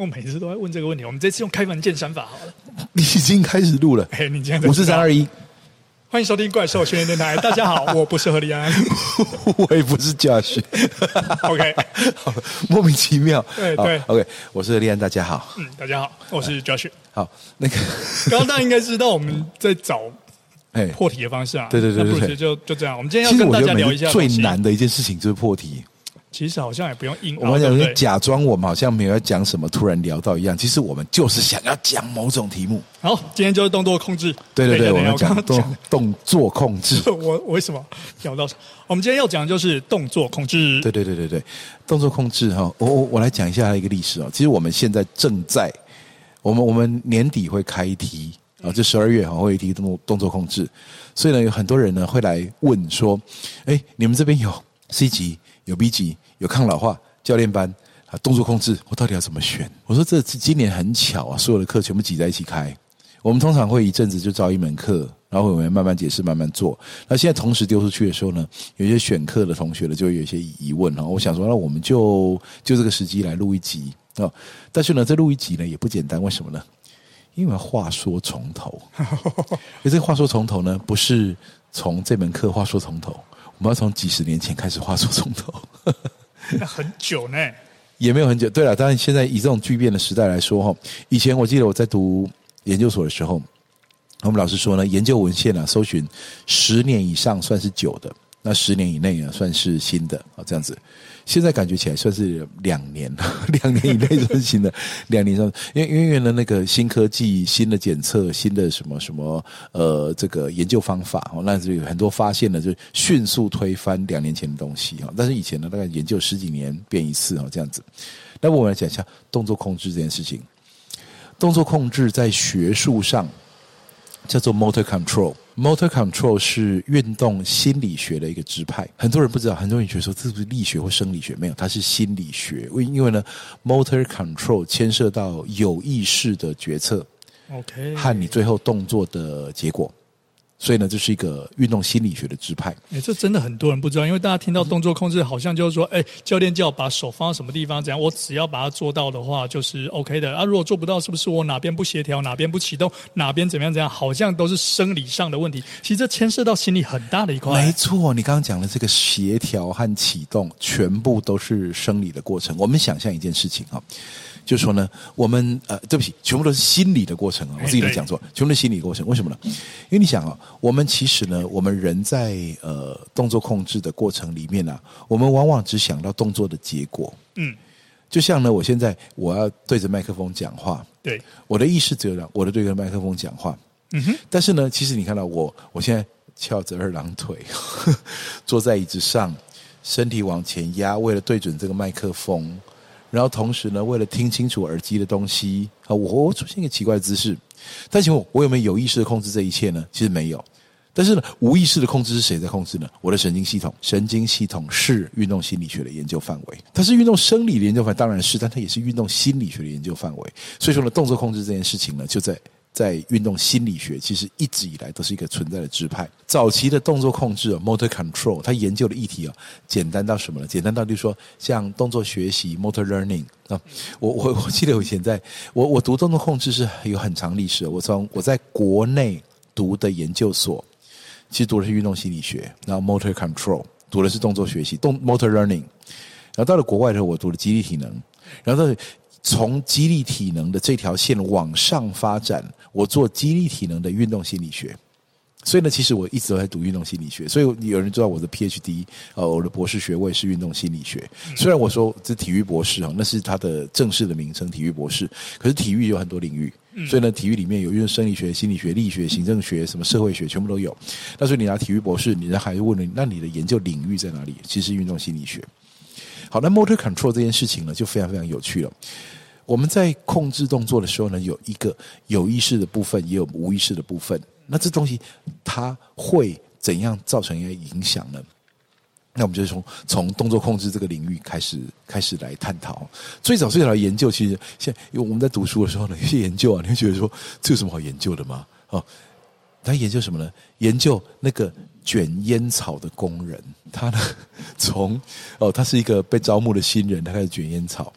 我每次都在问这个问题。我们这次用开门见山法好了。你已经开始录了。哎，你今天五四三二一，欢迎收听怪兽训练电台。大家好，我不是何立安，我也不是 Josh。OK，好，莫名其妙。对对，OK，我是何立安，大家好。嗯，大家好，我是 Josh。好，那个刚刚大家应该知道我们在找哎破题的方式啊。对对对对对，就就这样。我们今天要跟大家聊一下最难的一件事情就是破题。其实好像也不用硬，我们讲假装我们好像没有要讲什么，突然聊到一样。其实我们就是想要讲某种题目。好，今天就是动作控制。对对对，我们讲动动作控制。我我为什么聊到？我们今天要讲的就是动作控制。对对对对对，动作控制哈。我我我来讲一下一个历史啊。其实我们现在正在，我们我们年底会开一题啊，就十二月哈会有一题动动作控制。所以呢，有很多人呢会来问说：哎，你们这边有 C 级？有 B 级，有抗老化教练班啊，动作控制，我到底要怎么选？我说这今年很巧啊，所有的课全部挤在一起开。我们通常会一阵子就招一门课，然后我们慢慢解释，慢慢做。那现在同时丢出去的时候呢，有些选课的同学呢就会有一些疑问哈。我想说，那我们就就这个时机来录一集啊。但是呢，这录一集呢也不简单，为什么呢？因为话说从头，而这个话说从头呢，不是从这门课话说从头。我们要从几十年前开始画出从头，那很久呢，也没有很久。对了，当然现在以这种巨变的时代来说，哈，以前我记得我在读研究所的时候，我们老师说呢，研究文献啊，搜寻十年以上算是久的。那十年以内呢，算是新的啊，这样子。现在感觉起来算是两年，两年以内算是新的，两年上，因为因为呢，那个新科技、新的检测、新的什么什么呃，这个研究方法哦，那就有很多发现呢，就迅速推翻两年前的东西啊。但是以前呢，大概研究十几年变一次啊，这样子。那我们来讲一下动作控制这件事情。动作控制在学术上叫做 motor control。Motor control 是运动心理学的一个支派，很多人不知道，很多人觉得说这是不是力学或生理学？没有，它是心理学。为因为呢，motor control 牵涉到有意识的决策，OK，和你最后动作的结果。所以呢，这是一个运动心理学的支派。哎，这真的很多人不知道，因为大家听到动作控制，好像就是说，哎，教练叫我把手放到什么地方，怎样，我只要把它做到的话，就是 OK 的。啊，如果做不到，是不是我哪边不协调，哪边不启动，哪边怎么样怎样？好像都是生理上的问题。其实这牵涉到心理很大的一块。没错，你刚刚讲的这个协调和启动，全部都是生理的过程。我们想象一件事情啊。就是说呢，我们呃，对不起，全部都是心理的过程啊！我自己都讲座，全部都是心理的过程。为什么呢？因为你想啊，我们其实呢，我们人在呃动作控制的过程里面呢、啊，我们往往只想到动作的结果。嗯，就像呢，我现在我要对着麦克风讲话，对，我的意识只有让我的对着麦克风讲话。嗯哼，但是呢，其实你看到我，我现在翘着二郎腿，坐在椅子上，身体往前压，为了对准这个麦克风。然后同时呢，为了听清楚耳机的东西啊，我我出现一个奇怪的姿势。但请问，我有没有有意识的控制这一切呢？其实没有。但是呢，无意识的控制是谁在控制呢？我的神经系统。神经系统是运动心理学的研究范围。它是运动生理的研究范围，当然是，但它也是运动心理学的研究范围。所以说呢，动作控制这件事情呢，就在。在运动心理学，其实一直以来都是一个存在的支派。早期的动作控制 （motor control），它研究的议题啊，简单到什么呢？简单到就是说，像动作学习 （motor learning） 啊，我我我记得我以前在我我读动作控制是有很长历史。我从我在国内读的研究所，其实读的是运动心理学，然后 motor control 读的是动作学习，动 motor learning。然后到了国外的时候，我读了肌力体能，然后到。从肌力体能的这条线往上发展，我做肌力体能的运动心理学。所以呢，其实我一直都在读运动心理学。所以有人知道我的 PhD，呃，我的博士学位是运动心理学。虽然我说这体育博士啊，那是它的正式的名称，体育博士。可是体育有很多领域，所以呢，体育里面有运动生理学、心理学、力学、行政学、什么社会学，全部都有。那所以你拿体育博士，你的孩子问你，那你的研究领域在哪里？其实运动心理学。好，那 motor control 这件事情呢，就非常非常有趣了。我们在控制动作的时候呢，有一个有意识的部分，也有无意识的部分。那这东西它会怎样造成一个影响呢？那我们就从从动作控制这个领域开始开始来探讨。最早最早的研究，其实现因为我们在读书的时候呢，有些研究啊，你会觉得说这有什么好研究的吗？哦，他研究什么呢？研究那个卷烟草的工人，他呢从哦，他是一个被招募的新人，他开始卷烟草。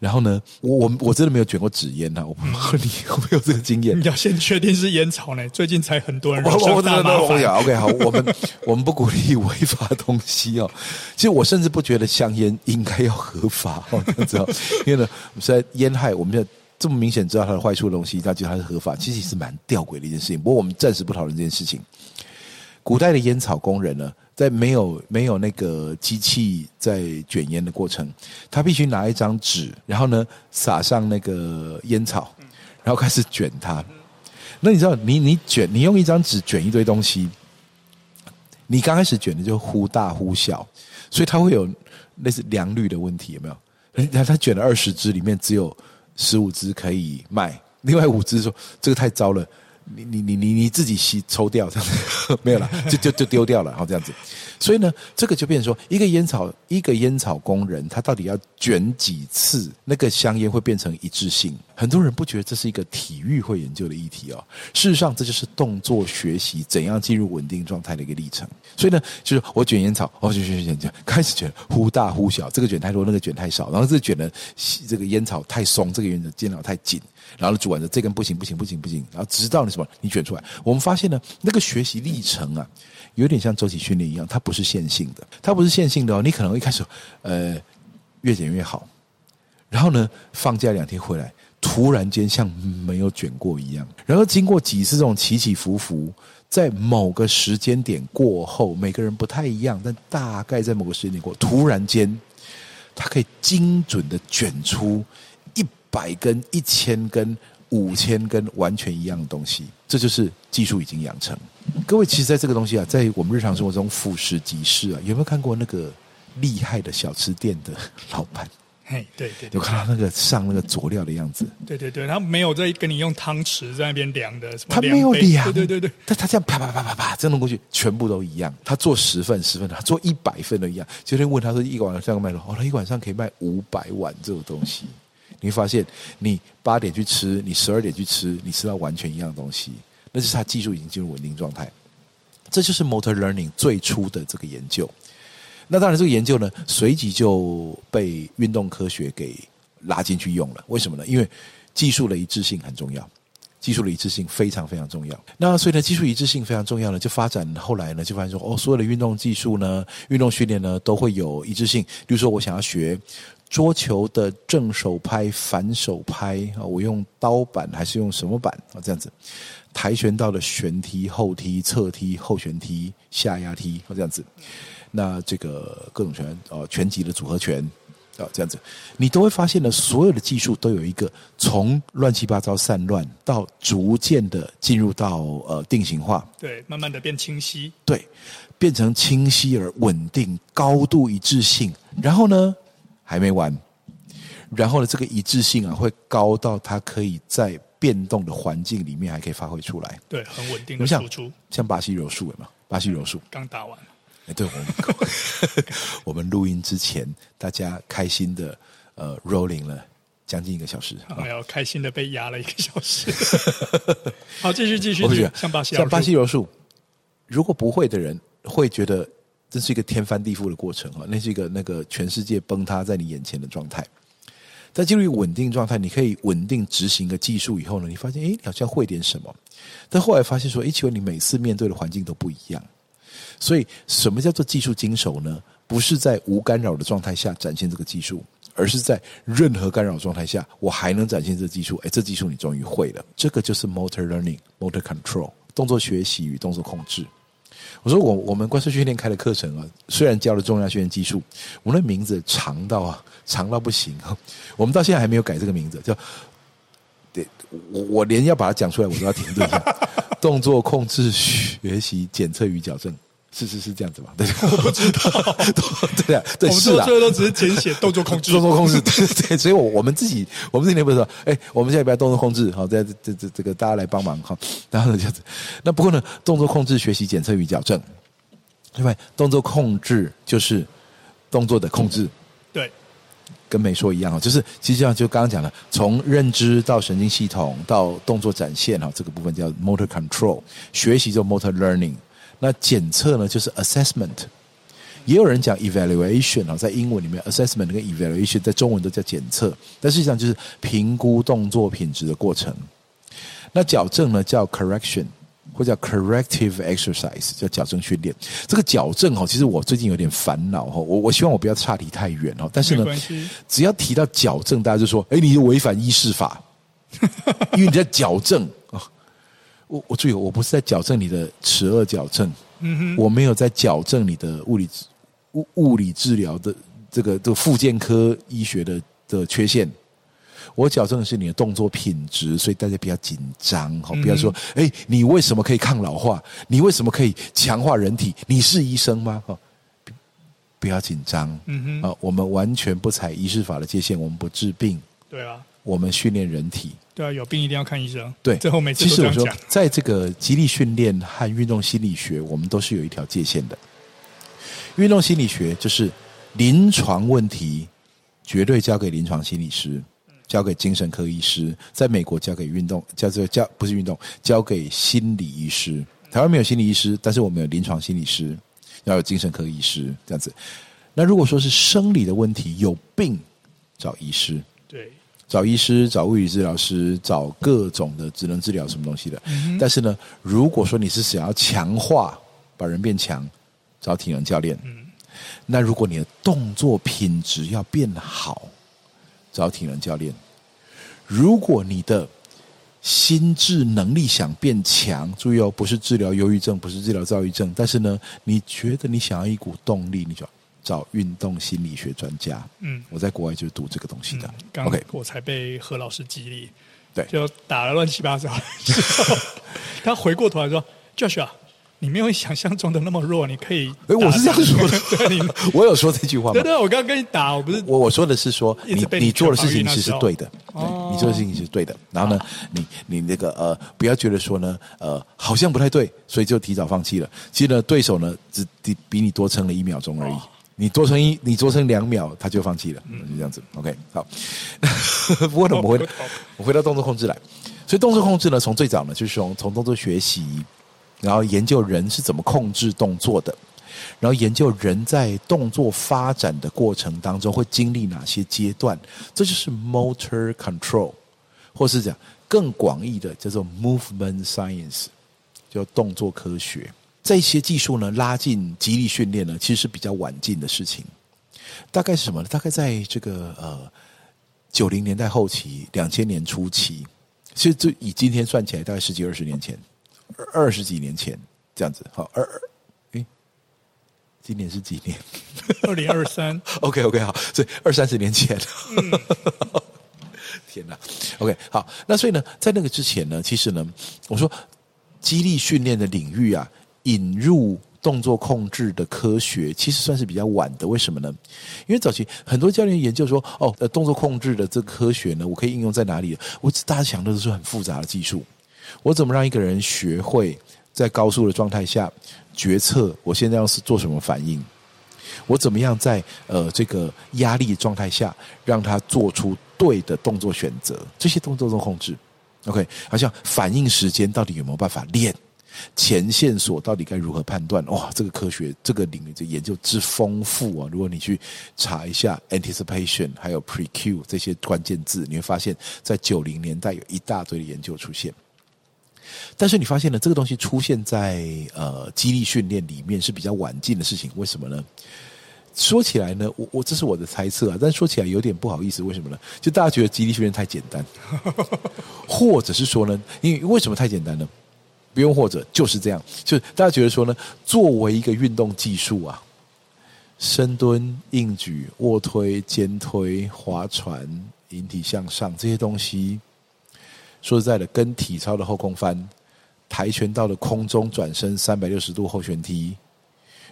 然后呢，我我我真的没有卷过纸烟呐，我不知道你有没有这个经验？你要先确定是烟草呢？最近才很多人我我真的都不要。OK，好，我们我们不鼓励违法的东西哦。其实我甚至不觉得香烟应该要合法哦，这样子哦，因为呢，实在烟害，我们现在这么明显知道它的坏处的东西，他觉得它是合法，其实是蛮吊诡的一件事情。不过我们暂时不讨论这件事情。古代的烟草工人呢，在没有没有那个机器在卷烟的过程，他必须拿一张纸，然后呢撒上那个烟草，然后开始卷它。那你知道，你你卷，你用一张纸卷一堆东西，你刚开始卷的就忽大忽小，所以它会有类似良率的问题，有没有？他他卷了二十支，里面只有十五支可以卖，另外五支说这个太糟了。你你你你你自己吸抽掉这样子没有了，就就就丢掉了，然后这样子，所以呢，这个就变成说，一个烟草一个烟草工人，他到底要卷几次，那个香烟会变成一致性？很多人不觉得这是一个体育会研究的议题哦。事实上，这就是动作学习怎样进入稳定状态的一个历程。所以呢，就是我卷烟草，哦，卷卷卷卷，开始卷忽大忽小，这个卷太多，那个卷太少，然后这卷的这个烟草太松，这个烟草烟草太紧。然后主管的这根不行不行不行不行，然后直到你什么你卷出来，我们发现呢，那个学习历程啊，有点像周期训练一样，它不是线性的，它不是线性的哦。你可能一开始呃越卷越好，然后呢放假两天回来，突然间像没有卷过一样。然后经过几次这种起起伏伏，在某个时间点过后，每个人不太一样，但大概在某个时间点过，突然间它可以精准的卷出。百根、一千根、五千根，完全一样的东西，这就是技术已经养成。各位，其实在这个东西啊，在我们日常生活中，俯拾即是啊。有没有看过那个厉害的小吃店的老板？嘿，对对，对，有看到那个上那个佐料的样子？对对对，他没有在跟你用汤匙在那边量的，他没有量，对对对对，他他这样啪啪啪啪啪这样弄过去，全部都一样。他做十份十份，他做一百份都一样。今天问他说，一个晚上卖多少？哦，他一晚上可以卖五百碗这种东西。你会发现，你八点去吃，你十二点去吃，你吃到完全一样东西，那就是他技术已经进入稳定状态。这就是 motor learning 最初的这个研究。那当然，这个研究呢，随即就被运动科学给拉进去用了。为什么呢？因为技术的一致性很重要，技术的一致性非常非常重要。那所以呢，技术一致性非常重要呢，就发展后来呢，就发现说，哦，所有的运动技术呢，运动训练呢，都会有一致性。比如说，我想要学。桌球的正手拍、反手拍啊，我用刀板还是用什么板啊？这样子，跆拳道的旋踢、后踢、侧踢、后旋踢、下压踢啊，这样子。那这个各种拳啊，拳击的组合拳啊，这样子，你都会发现呢，所有的技术都有一个从乱七八糟散乱到逐渐的进入到呃定型化，对，慢慢的变清晰，对，变成清晰而稳定、高度一致性，然后呢？还没完，然后呢，这个一致性啊，会高到它可以在变动的环境里面还可以发挥出来。对，很稳定的输出。像像巴西柔术嘛，巴西柔术刚打完。哎，对，我们 我们录音之前，大家开心的呃 rolling 了将近一个小时，没有开心的被压了一个小时。好，继续继续。继续像巴西像巴西柔术，如果不会的人会觉得。这是一个天翻地覆的过程啊！那是一个那个全世界崩塌在你眼前的状态。在进入稳定状态，你可以稳定执行个技术以后呢，你发现哎，你好像会点什么。但后来发现说，哎，奇怪，你每次面对的环境都不一样。所以，什么叫做技术精熟呢？不是在无干扰的状态下展现这个技术，而是在任何干扰状态下，我还能展现这技术。哎，这技术你终于会了。这个就是 motor learning, motor control，动作学习与动作控制。我说我我们怪兽训练开的课程啊，虽然教了重量训练技术，我们的名字长到啊，长到不行啊，我们到现在还没有改这个名字，叫，对，我我连要把它讲出来我都要停顿一下，动作控制学习检测与矫正，是是是这样子吧？对，我不知道。对啊，对，我们做最后都只是简写动作控制，动作控制。对对，所以我我们自己，我们自己那边说，哎，我们现在不要动作控制，好，在这这这这个大家来帮忙哈。然后呢，这样子。那不过呢，动作控制学习检测与矫正，另外动作控制就是动作的控制。对，跟没说一样啊，就是其实上就刚刚讲了，从认知到神经系统到动作展现哈，这个部分叫 motor control，学习就 motor learning。那检测呢，就是 assessment，也有人讲 evaluation 啊，在英文里面 assessment 跟 evaluation 在中文都叫检测，但实际上就是评估动作品质的过程。那矫正呢，叫 correction 或叫 corrective exercise，叫矫正训练。这个矫正哈，其实我最近有点烦恼哈，我我希望我不要岔题太远哦，但是呢，只要提到矫正，大家就说，哎，你违反医师法，因为你在矫正啊。我我注意，我不是在矫正你的齿顎矫正，嗯哼，我没有在矫正你的物理物物理治疗的这个这个复健科医学的的缺陷，我矫正的是你的动作品质，所以大家不要紧张哈，不要说，哎、欸，你为什么可以抗老化？你为什么可以强化人体？你是医生吗？哈，不要紧张，嗯哼，啊，我们完全不踩医师法的界限，我们不治病，对啊，我们训练人体。对啊，有病一定要看医生。对，最后每次。其实我说，在这个肌力训练和运动心理学，我们都是有一条界限的。运动心理学就是临床问题，绝对交给临床心理师，交给精神科医师。在美国交给运动，叫做交不是运动，交给心理医师。台湾没有心理医师，但是我们有临床心理师，要有精神科医师这样子。那如果说是生理的问题，有病找医师。对。找医师、找物理治疗师、找各种的职能治疗什么东西的。嗯、但是呢，如果说你是想要强化、把人变强，找体能教练。嗯、那如果你的动作品质要变好，找体能教练。如果你的心智能力想变强，注意哦，不是治疗忧郁症，不是治疗躁郁症，但是呢，你觉得你想要一股动力，你就。找运动心理学专家。嗯，我在国外就是读这个东西的。嗯、刚刚 OK，我才被何老师激励，对，就打了乱七八糟。他回过头来说：“Joshua，你没有想象中的那么弱，你可以。”哎，我是这样说的。我有说这句话吗？对对，我刚刚跟你打，我不是我我说的是说你你，做的事情其实是对的，哦、你做的事情是对的。然后呢，你你那个呃，不要觉得说呢，呃，好像不太对，所以就提早放弃了。其实呢，对手呢只比比你多撑了一秒钟而已。哦你多撑一，你多撑两秒，他就放弃了，嗯，就这样子。OK，好。不过呢，我们回我回到动作控制来，所以动作控制呢，从最早呢，就是从从动作学习，然后研究人是怎么控制动作的，然后研究人在动作发展的过程当中会经历哪些阶段，这就是 motor control，或是讲更广义的叫做 movement science，叫动作科学。这些技术呢，拉进肌力训练呢，其实是比较晚进的事情。大概是什么呢？大概在这个呃九零年代后期，两千年初期，其实就以今天算起来，大概十几二十年前，二十几年前这样子。好，二二，诶，今年是几年？二零二三。OK OK 好，所以二三十年前。嗯、天哪！OK 好，那所以呢，在那个之前呢，其实呢，我说激励训练的领域啊。引入动作控制的科学，其实算是比较晚的。为什么呢？因为早期很多教练研究说，哦，呃，动作控制的这科学呢，我可以应用在哪里？我大家想的都是很复杂的技术。我怎么让一个人学会在高速的状态下决策？我现在要是做什么反应？我怎么样在呃这个压力状态下让他做出对的动作选择？这些动作都控制。OK，好像反应时间到底有没有办法练？前线索到底该如何判断？哇，这个科学这个领域的研究之丰富啊！如果你去查一下 anticipation 还有 pre-cue 这些关键字，你会发现在九零年代有一大堆的研究出现。但是你发现呢，这个东西出现在呃激励训练里面是比较晚近的事情。为什么呢？说起来呢，我我这是我的猜测啊，但说起来有点不好意思。为什么呢？就大家觉得激励训练太简单，或者是说呢，因为为什么太简单呢？不用或者就是这样，就是大家觉得说呢，作为一个运动技术啊，深蹲、硬举、卧推、肩推、划船、引体向上这些东西，说实在的，跟体操的后空翻、跆拳道的空中转身三百六十度后旋踢，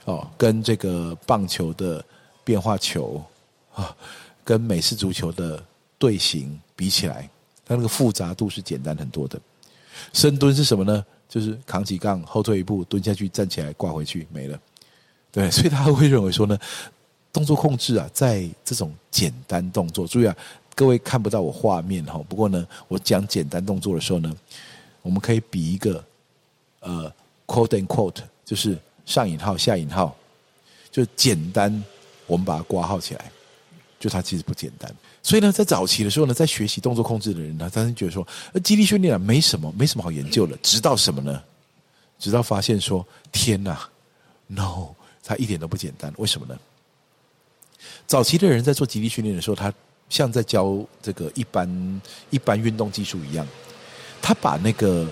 哦，跟这个棒球的变化球啊，跟美式足球的队形比起来，它那个复杂度是简单很多的。深蹲是什么呢？就是扛起杠，后退一步，蹲下去，站起来，挂回去，没了。对，所以他会认为说呢，动作控制啊，在这种简单动作，注意啊，各位看不到我画面哈。不过呢，我讲简单动作的时候呢，我们可以比一个呃，quote and quote，就是上引号下引号，就简单，我们把它挂号起来，就它其实不简单。所以呢，在早期的时候呢，在学习动作控制的人呢，他觉得说，呃，肌力训练啊，没什么，没什么好研究的。直到什么呢？直到发现说，天哪，no，他一点都不简单。为什么呢？早期的人在做肌力训练的时候，他像在教这个一般一般运动技术一样，他把那个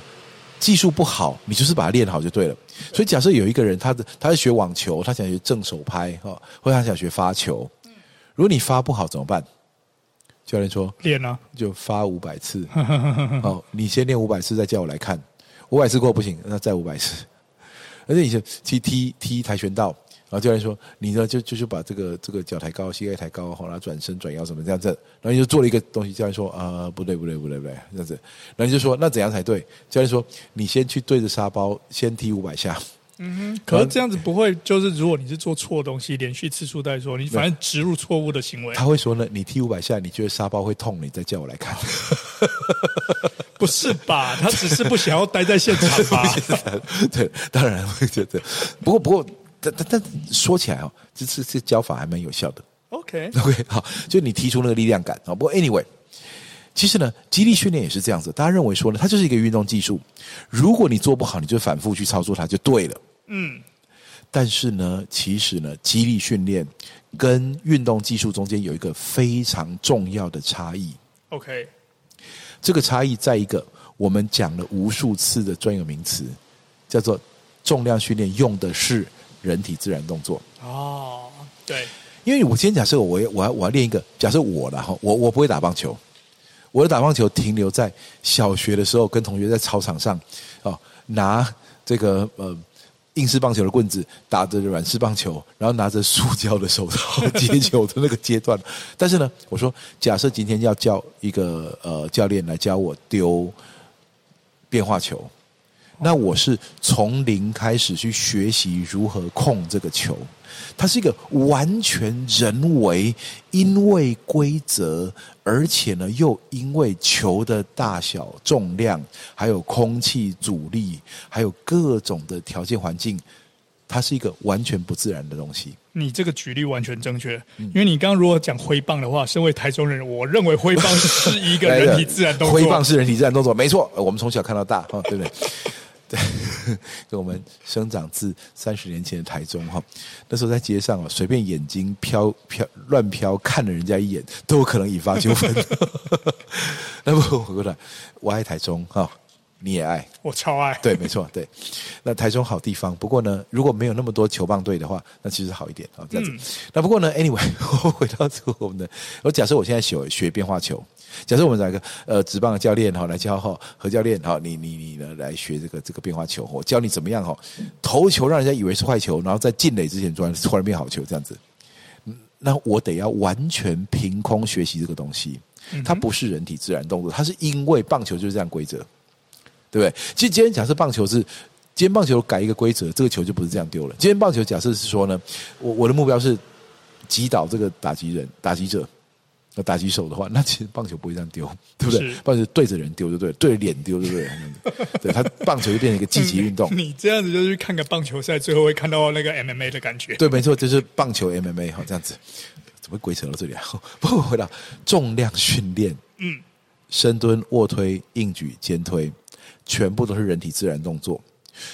技术不好，你就是把它练好就对了。所以，假设有一个人，他的他是学网球，他想学正手拍哈，或者他想学发球，如果你发不好怎么办？教练说：“练啊，就发五百次。好，你先练五百次，再叫我来看。五百次过不行，那再五百次。而且你就踢踢踢跆拳道，然后教练说：你呢就就是把这个这个脚抬高，膝盖抬高，然后转身转腰什么这样子。然后你就做了一个东西，教练说：啊、呃，不对不对不对不对，这样子。然后你就说：那怎样才对？教练说：你先去对着沙包，先踢五百下。”嗯哼，可是这样子不会，就是如果你是做错东西，连续次数带说，你反正植入错误的行为。他会说呢，你踢五百下，你觉得沙包会痛，你再叫我来看。不是吧？他只是不想要待在现场 吧？对，当然会觉得。不过，不过，但但但说起来哦，这次这教法还蛮有效的。OK，OK，、okay, 好，就你提出那个力量感啊。不过，anyway，其实呢，肌力训练也是这样子。大家认为说呢，它就是一个运动技术，如果你做不好，你就反复去操作它就对了。嗯，但是呢，其实呢，肌力训练跟运动技术中间有一个非常重要的差异。OK，这个差异在一个我们讲了无数次的专有名词，叫做重量训练，用的是人体自然动作。哦，对，因为我今天假设我我要我要练一个，假设我然后，我我不会打棒球，我的打棒球停留在小学的时候，跟同学在操场上哦拿这个呃。硬式棒球的棍子打着软式棒球，然后拿着塑胶的手套接球的那个阶段。但是呢，我说，假设今天要叫一个呃教练来教我丢变化球，那我是从零开始去学习如何控这个球。它是一个完全人为，因为规则，而且呢，又因为球的大小、重量，还有空气阻力，还有各种的条件环境，它是一个完全不自然的东西。你这个举例完全正确，因为你刚刚如果讲挥棒的话，身为台中人，我认为挥棒是 一个人体自然动作。挥棒是人体自然动作，没错，我们从小看到大，哈，对不对？对，跟我们生长自三十年前的台中哈，那时候在街上啊，随便眼睛飘飘乱飘，看了人家一眼，都有可能引发纠纷。那不，我觉得我爱台中哈，你也爱，我超爱。对，没错，对。那台中好地方，不过呢，如果没有那么多球棒队的话，那其实好一点啊，这样子。嗯、那不过呢，anyway，我回到这个我们的，我假设我现在学学变化球。假设我们找一个呃职棒的教练哈来教哈何教练哈你你你呢来学这个这个变化球，我教你怎么样哈投球让人家以为是坏球，然后在进垒之前突然突然变好球这样子。那我得要完全凭空学习这个东西，它不是人体自然动作，它是因为棒球就是这样规则，对不对？其实今天假设棒球是今天棒球改一个规则，这个球就不是这样丢了。今天棒球假设是说呢，我我的目标是击倒这个打击人打击者。要打击手的话，那其实棒球不会这样丢，对不对？棒球对着人丢就对了，对着脸丢就对了。对，他棒球就变成一个积极运动。你这样子就去看个棒球赛，最后会看到那个 MMA 的感觉。对，没错，就是棒球 MMA 哈，这样子。怎么鬼扯到这里啊？不过回到重量训练，嗯，深蹲、卧推、硬举、肩推，全部都是人体自然动作。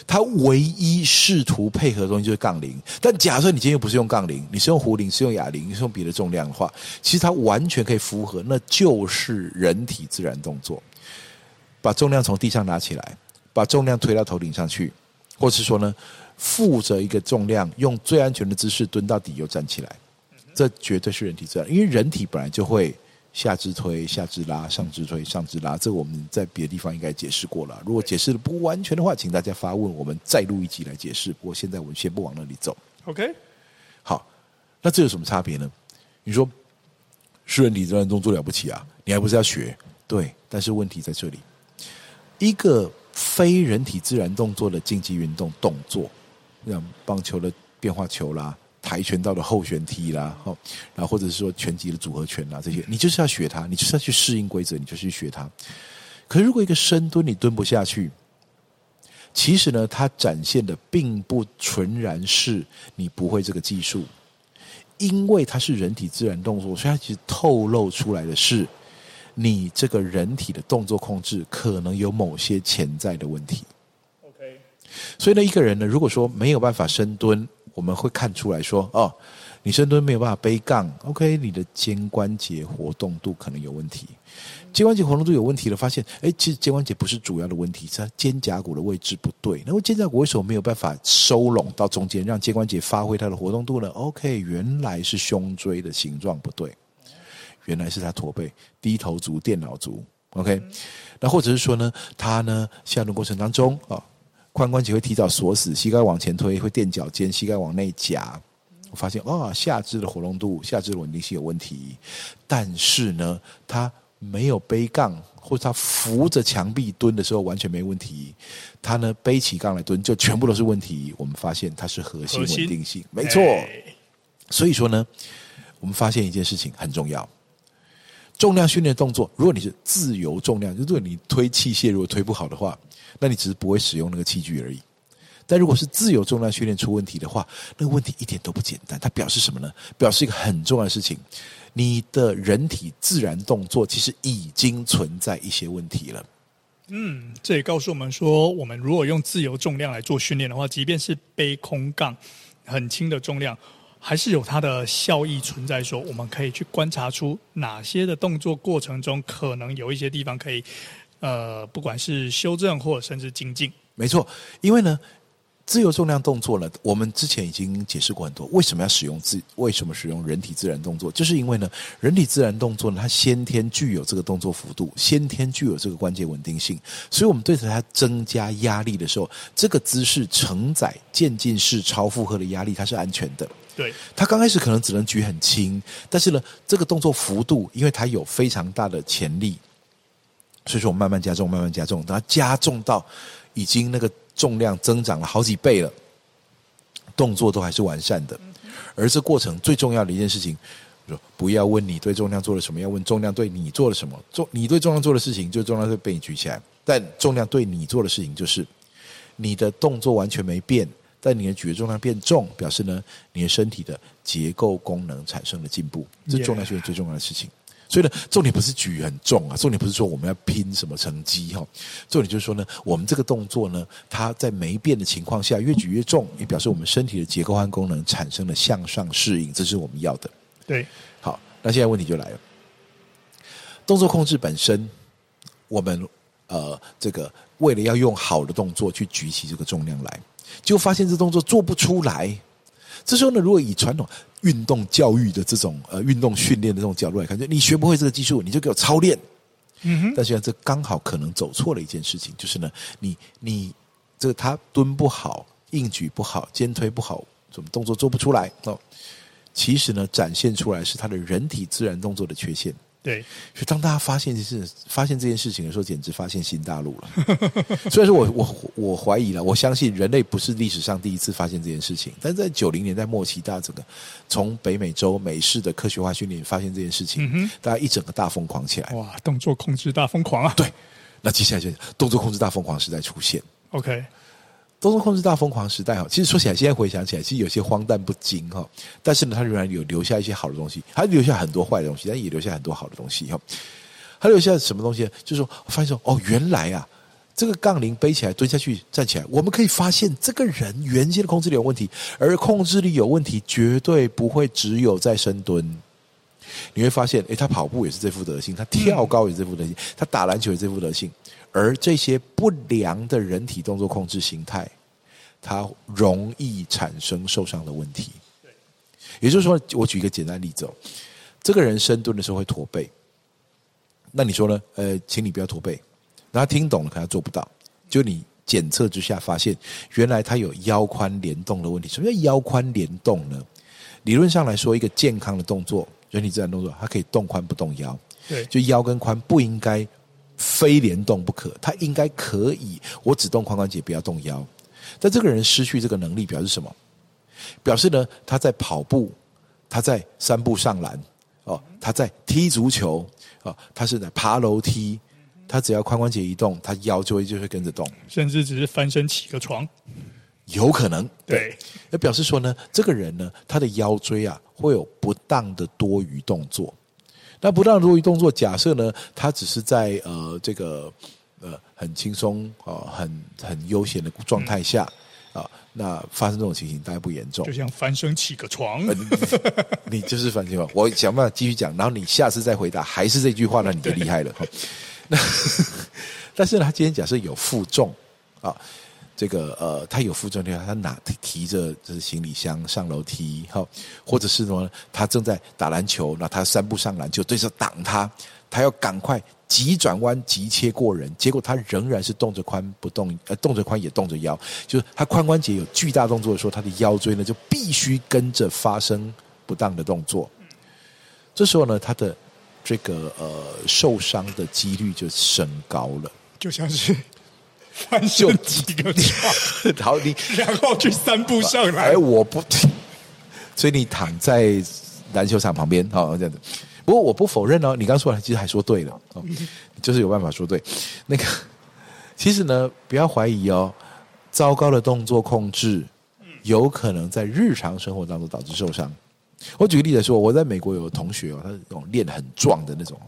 他唯一试图配合的东西就是杠铃，但假设你今天又不是用杠铃，你是用壶铃，是用哑铃，你是用别的重量的话，其实它完全可以符合，那就是人体自然动作。把重量从地上拿起来，把重量推到头顶上去，或是说呢，负着一个重量，用最安全的姿势蹲到底又站起来，这绝对是人体自然，因为人体本来就会。下肢推、下肢拉、上肢推、上肢拉，这个我们在别的地方应该解释过了。如果解释的不完全的话，请大家发问，我们再录一集来解释。不过现在我们先不往那里走。OK，好，那这有什么差别呢？你说，是人体自然动作了不起啊？你还不是要学？对，但是问题在这里，一个非人体自然动作的竞技运动动作，像棒球的变化球啦。跆拳道的后旋踢啦，好，然后或者是说拳击的组合拳啦，这些你就是要学它，你就是要去适应规则，你就去学它。可是如果一个深蹲你蹲不下去，其实呢，它展现的并不纯然是你不会这个技术，因为它是人体自然动作，所以它其实透露出来的是你这个人体的动作控制可能有某些潜在的问题。OK，所以呢，一个人呢，如果说没有办法深蹲。我们会看出来说，哦，你深蹲没有办法背杠，OK，你的肩关节活动度可能有问题。肩关节活动度有问题了，发现，哎，其实肩关节不是主要的问题，是它肩胛骨的位置不对。那么肩胛骨为什么没有办法收拢到中间，让肩关节发挥它的活动度呢？OK，原来是胸椎的形状不对，原来是他驼背、低头族、电脑族。OK，那或者是说呢，他呢下蹲过程当中啊。髋关节会提早锁死，膝盖往前推会垫脚尖，膝盖往内夹。我发现哦，下肢的活动度、下肢的稳定性有问题。但是呢，他没有背杠，或者他扶着墙壁蹲的时候完全没问题。他呢背起杠来蹲就全部都是问题。我们发现它是核心稳定性，没错。所以说呢，我们发现一件事情很重要：重量训练动作，如果你是自由重量，就如果你推器械如果推不好的话。那你只是不会使用那个器具而已，但如果是自由重量训练出问题的话，那个问题一点都不简单。它表示什么呢？表示一个很重要的事情：你的人体自然动作其实已经存在一些问题了。嗯，这也告诉我们说，我们如果用自由重量来做训练的话，即便是背空杠很轻的重量，还是有它的效益存在。说我们可以去观察出哪些的动作过程中，可能有一些地方可以。呃，不管是修正或者甚至精进，没错，因为呢，自由重量动作呢，我们之前已经解释过很多，为什么要使用自，为什么使用人体自然动作，就是因为呢，人体自然动作呢，它先天具有这个动作幅度，先天具有这个关节稳定性，所以我们对着它增加压力的时候，这个姿势承载渐进式超负荷的压力，它是安全的。对，他刚开始可能只能举很轻，但是呢，这个动作幅度，因为它有非常大的潜力。所以说，我慢慢加重，慢慢加重，等它加重到已经那个重量增长了好几倍了，动作都还是完善的。而这过程最重要的一件事情，说不要问你对重量做了什么，要问重量对你做了什么。重你对重量做的事情，就重量会被你举起来；但重量对你做的事情，就是你的动作完全没变，但你的举的重量变重，表示呢，你的身体的结构功能产生了进步。这重量是最重要的事情。所以呢，重点不是举很重啊，重点不是说我们要拼什么成绩哈，重点就是说呢，我们这个动作呢，它在没变的情况下越举越重，也表示我们身体的结构和功能产生了向上适应，这是我们要的。对，好，那现在问题就来了，动作控制本身，我们呃，这个为了要用好的动作去举起这个重量来，就发现这动作做不出来。这时候呢，如果以传统运动教育的这种呃运动训练的这种角度来看，就你学不会这个技术，你就给我操练。嗯哼。但实际上这刚好可能走错了一件事情，就是呢，你你这个他蹲不好，硬举不好，肩推不好，什么动作做不出来哦。其实呢，展现出来是他的人体自然动作的缺陷。对，所以当大家发现这是发现这件事情的时候，简直发现新大陆了。虽然说我我我怀疑了，我相信人类不是历史上第一次发现这件事情，但是在九零年代末期，大家整个从北美洲美式的科学化训练发现这件事情，嗯、大家一整个大疯狂起来。哇，动作控制大疯狂啊！对，那接下来就是动作控制大疯狂时代出现。OK。动作控制大疯狂时代哈，其实说起来，现在回想起来，其实有些荒诞不经哈。但是呢，它仍然有留下一些好的东西，还留下很多坏的东西，但也留下很多好的东西哈。还留下什么东西？就是说，发现说，哦，原来啊，这个杠铃背起来、蹲下去、站起来，我们可以发现这个人原先的控制力有问题，而控制力有问题，绝对不会只有在深蹲。你会发现，诶，他跑步也是这副德性，他跳高也是这副德性，他打篮球也是这副德性。而这些不良的人体动作控制形态，它容易产生受伤的问题。也就是说，我举一个简单例子哦，这个人深蹲的时候会驼背，那你说呢？呃，请你不要驼背。那他听懂了，可他做不到。就你检测之下发现，原来他有腰髋联动的问题。什么叫腰髋联动呢？理论上来说，一个健康的动作，人体自然动作，它可以动髋不动腰。对，就腰跟髋不应该非联动不可，他应该可以，我只动髋关节，不要动腰。但这个人失去这个能力，表示什么？表示呢，他在跑步，他在三步上篮，哦，他在踢足球，哦，他是在爬楼梯，他只要髋关节一动，他腰就会就会跟着动，甚至只是翻身起个床。有可能，对，那表示说呢，这个人呢，他的腰椎啊会有不当的多余动作。那不当的多余动作，假设呢，他只是在呃这个呃很轻松啊、呃、很很悠闲的状态下啊、那发生这种情形大概不严重。就像翻身起个床，呃、你，你就是翻身。我想办法继续讲，然后你下次再回答还是这句话，那你就厉害了。那 但是呢，他今天假设有负重啊。这个呃，他有负重的话，他拿提着这行李箱上楼梯，哈，或者是说他正在打篮球，那他三步上篮就对着挡他，他要赶快急转弯急切过人，结果他仍然是动着髋不动，呃，动着髋也动着腰，就是他髋关节有巨大动作的时候，他的腰椎呢就必须跟着发生不当的动作，这时候呢，他的这个呃受伤的几率就升高了，就像是。翻身几个床，好，你然后去三步上来。哎，我不，所以你躺在篮球场旁边，好这样子。不过我不否认哦，你刚说完其实还说对了哦，就是有办法说对。那个，其实呢，不要怀疑哦，糟糕的动作控制有可能在日常生活当中导致受伤。我举个例子说，我在美国有个同学哦，他是那种练很壮的那种，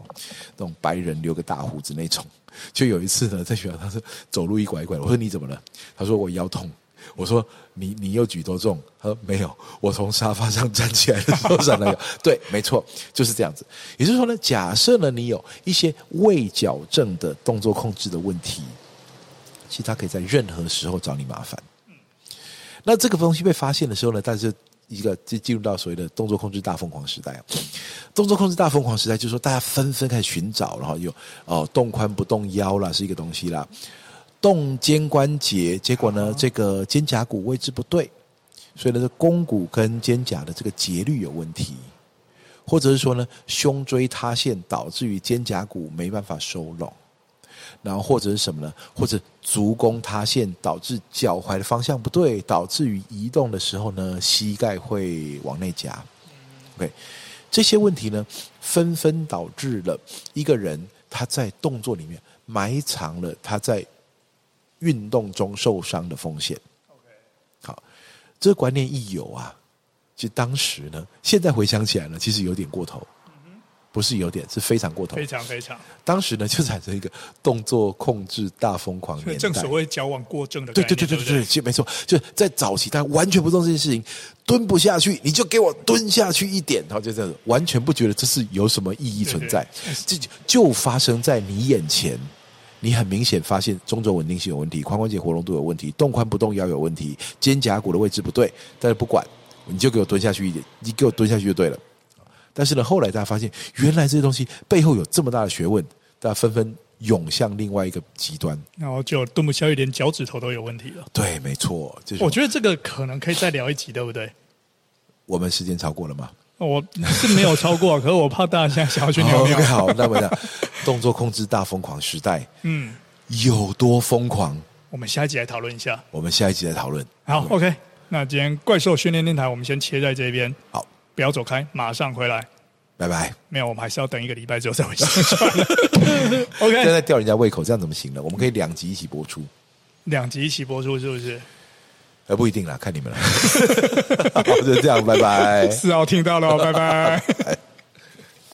那种白人留个大胡子那种。就有一次呢，在学校他是走路一拐一拐，我说你怎么了？他说我腰痛。我说你你又举多重？他说没有，我从沙发上站起来的时候上那个。对，没错，就是这样子。也就是说呢，假设呢你有一些未矫正的动作控制的问题，其实他可以在任何时候找你麻烦。那这个东西被发现的时候呢，但是。一个就进入到所谓的动作控制大疯狂时代。啊，动作控制大疯狂时代就是说大家纷纷开始寻找，然后有哦动髋不动腰啦，是一个东西啦，动肩关节，结果呢这个肩胛骨位置不对，所以呢这肱骨跟肩胛的这个节律有问题，或者是说呢胸椎塌陷导致于肩胛骨没办法收拢。然后或者是什么呢？或者足弓塌陷导致脚踝的方向不对，导致于移动的时候呢，膝盖会往内夹。OK，这些问题呢，纷纷导致了一个人他在动作里面埋藏了他在运动中受伤的风险。OK，好，这个观念一有啊，其实当时呢，现在回想起来呢，其实有点过头。不是有点，是非常过头，非常非常。当时呢，就产生一个动作控制大疯狂年代，正所谓矫枉过正的。对对对对对对，其实没错，就在早期，他完全不做这件事情，蹲不下去，你就给我蹲下去一点，然后就这样子，完全不觉得这是有什么意义存在。这就就发生在你眼前，你很明显发现中轴稳定性有问题，髋关节活动度有问题，动髋不动腰有问题，肩胛骨的位置不对，但是不管，你就给我蹲下去一点，你给我蹲下去就对了。但是呢，后来大家发现，原来这些东西背后有这么大的学问，大家纷纷涌向另外一个极端，然后就蹲不下去，连脚趾头都有问题了。对，没错。就是、我觉得这个可能可以再聊一集，对不对？我们时间超过了吗？我是没有超过，可是我怕大家现在想要去尿尿。好，那么这动作控制大疯狂时代，嗯，有多疯狂？我们下一集来讨论一下。我们下一集来讨论。好，OK。那今天怪兽训练电台，我们先切在这边。好。不要走开，马上回来，拜拜。没有，我们还是要等一个礼拜之后再回去。OK，现在吊人家胃口，这样怎么行呢？我们可以两集一起播出，两集一起播出是不是？呃，不一定啦，看你们了。好，就这样，拜拜。四号听到了，拜拜。